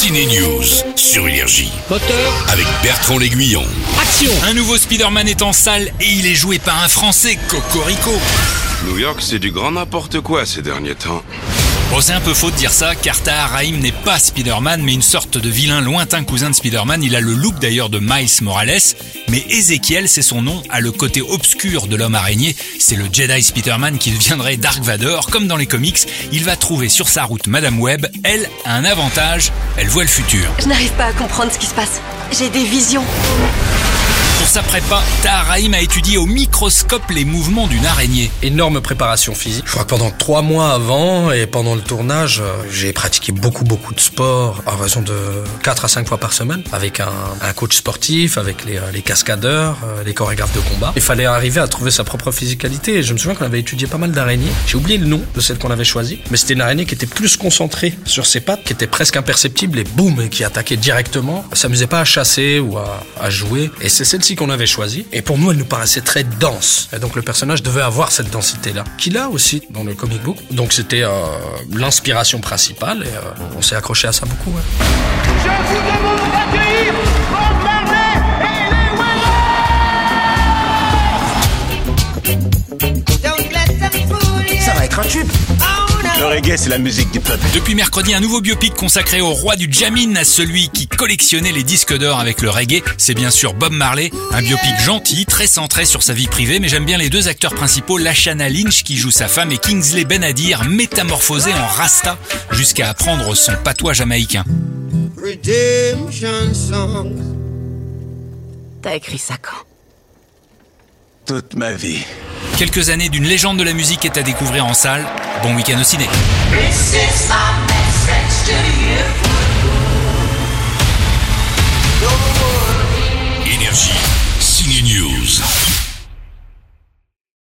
Ciné News sur Énergie Moteur, avec Bertrand L'Aiguillon. action Un nouveau Spider-Man est en salle et il est joué par un Français, Cocorico. New York, c'est du grand n'importe quoi ces derniers temps. Bon, c'est un peu faux de dire ça, car Tahar n'est pas Spider-Man, mais une sorte de vilain lointain cousin de Spider-Man. Il a le look d'ailleurs de Miles Morales, mais Ezekiel, c'est son nom, a le côté obscur de l'homme araignée. C'est le Jedi Spider-Man qui deviendrait Dark Vador, comme dans les comics. Il va trouver sur sa route Madame Webb. Elle a un avantage, elle voit le futur. Je n'arrive pas à comprendre ce qui se passe. J'ai des visions. Pour sa prépa, Tahar Rahim a étudié au microscope les mouvements d'une araignée. Énorme préparation physique. Je crois que pendant trois mois avant et pendant le tournage, euh, j'ai pratiqué beaucoup beaucoup de sport à raison de 4 à 5 fois par semaine avec un, coach sportif, avec les, euh, les cascadeurs, euh, les chorégraphes de combat. Il fallait arriver à trouver sa propre physicalité et je me souviens qu'on avait étudié pas mal d'araignées. J'ai oublié le nom de celle qu'on avait choisie, mais c'était une araignée qui était plus concentrée sur ses pattes, qui était presque imperceptible et boum, qui attaquait directement. S'amusait pas à chasser ou à, à jouer et c'est celle-ci qu'on avait choisie. Et pour nous, elle nous paraissait très dense. Et donc le personnage devait avoir cette densité-là, qu'il a aussi dans le comic book. Donc c'était euh, l'inspiration principale et euh, on s'est accroché à ça beaucoup. ouais. Je vous demande d'accueillir Bob Marley et les Ça va être un tube. Le reggae, c'est la musique du peuple. Depuis mercredi, un nouveau biopic consacré au roi du jamin, à celui qui collectionnait les disques d'or avec le reggae. C'est bien sûr Bob Marley, un biopic gentil, très centré sur sa vie privée, mais j'aime bien les deux acteurs principaux, Lashana Lynch qui joue sa femme et Kingsley Benadir, métamorphosé en rasta jusqu'à apprendre son patois jamaïcain. Redemption songs. T'as écrit ça quand? Toute ma vie. Quelques années d'une légende de la musique est à découvrir en salle. Bon week-end au ciné.